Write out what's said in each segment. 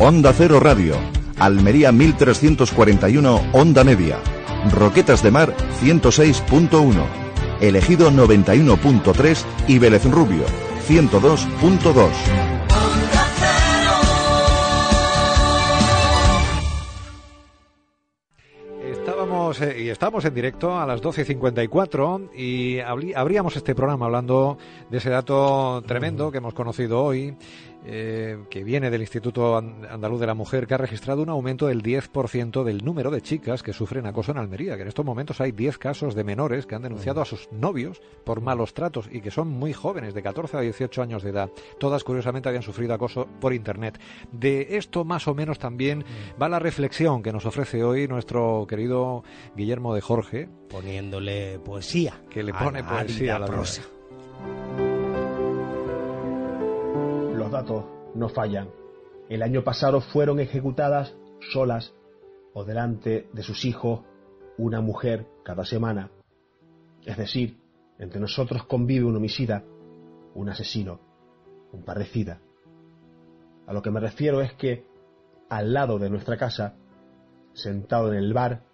Onda Cero Radio. Almería 1341 Onda Media. Roquetas de Mar 106.1. Elegido 91.3 y Vélez Rubio 102.2. Eh, y estamos en directo a las 12.54 y abríamos este programa hablando de ese dato tremendo que hemos conocido hoy eh, que viene del Instituto Andaluz de la Mujer, que ha registrado un aumento del 10% del número de chicas que sufren acoso en Almería, que en estos momentos hay 10 casos de menores que han denunciado a sus novios por malos tratos y que son muy jóvenes, de 14 a 18 años de edad. Todas, curiosamente, habían sufrido acoso por Internet. De esto, más o menos, también va la reflexión que nos ofrece hoy nuestro querido Guillermo de Jorge. Poniéndole poesía. Que le pone poesía a la prosa. datos no fallan. El año pasado fueron ejecutadas solas o delante de sus hijos una mujer cada semana. Es decir, entre nosotros convive un homicida, un asesino, un parricida. A lo que me refiero es que al lado de nuestra casa, sentado en el bar,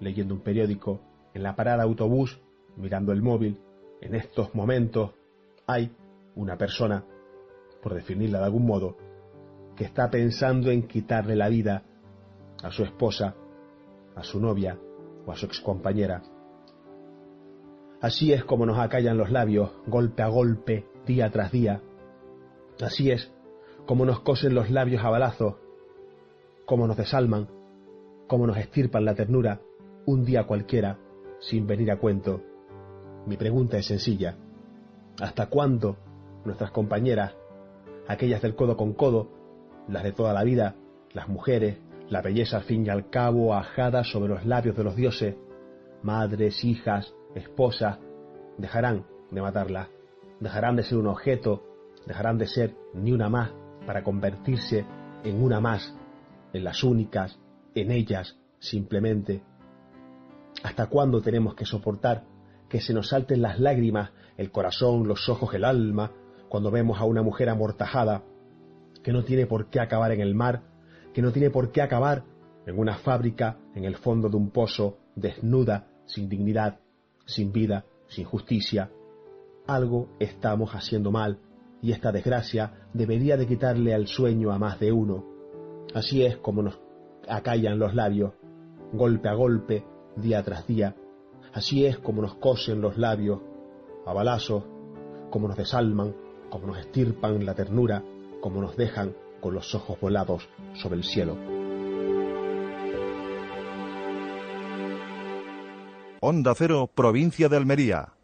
leyendo un periódico, en la parada autobús, mirando el móvil, en estos momentos hay una persona por definirla de algún modo, que está pensando en quitarle la vida a su esposa, a su novia o a su excompañera. Así es como nos acallan los labios, golpe a golpe, día tras día. Así es como nos cosen los labios a balazos, como nos desalman, como nos estirpan la ternura un día cualquiera, sin venir a cuento. Mi pregunta es sencilla. ¿Hasta cuándo nuestras compañeras aquellas del codo con codo, las de toda la vida, las mujeres, la belleza al fin y al cabo ajada sobre los labios de los dioses, madres, hijas, esposas, dejarán de matarla, dejarán de ser un objeto, dejarán de ser ni una más para convertirse en una más, en las únicas, en ellas, simplemente. ¿Hasta cuándo tenemos que soportar que se nos salten las lágrimas, el corazón, los ojos, el alma, cuando vemos a una mujer amortajada que no tiene por qué acabar en el mar, que no tiene por qué acabar en una fábrica, en el fondo de un pozo, desnuda, sin dignidad, sin vida, sin justicia. Algo estamos haciendo mal y esta desgracia debería de quitarle al sueño a más de uno. Así es como nos acallan los labios, golpe a golpe, día tras día. Así es como nos cosen los labios, a balazos, como nos desalman, como nos estirpan la ternura, como nos dejan con los ojos volados sobre el cielo. Onda Cero, provincia de Almería.